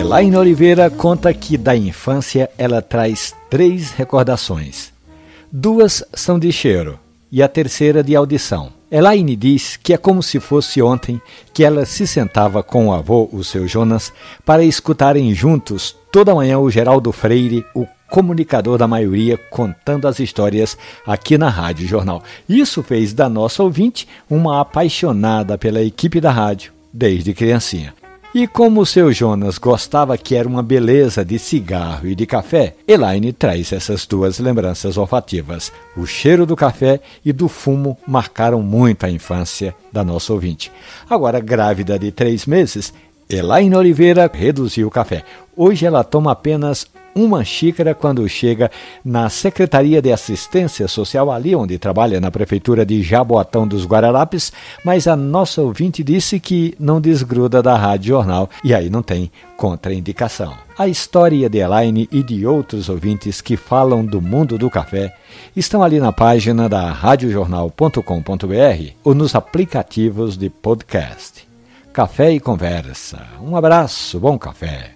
Elaine Oliveira conta que da infância ela traz três recordações. Duas são de cheiro e a terceira de audição. Elaine diz que é como se fosse ontem que ela se sentava com o avô, o seu Jonas, para escutarem juntos toda manhã o Geraldo Freire, o comunicador da maioria, contando as histórias aqui na Rádio Jornal. Isso fez da nossa ouvinte uma apaixonada pela equipe da rádio desde criancinha. E como o seu Jonas gostava que era uma beleza de cigarro e de café, Elaine traz essas duas lembranças olfativas. O cheiro do café e do fumo marcaram muito a infância da nossa ouvinte. Agora, grávida de três meses, Elaine Oliveira reduziu o café. Hoje ela toma apenas uma xícara quando chega na Secretaria de Assistência Social, ali onde trabalha na Prefeitura de Jaboatão dos Guararapes, mas a nossa ouvinte disse que não desgruda da Rádio Jornal e aí não tem contraindicação. A história de Elaine e de outros ouvintes que falam do mundo do café estão ali na página da radiojornal.com.br ou nos aplicativos de podcast. Café e conversa. Um abraço, bom café.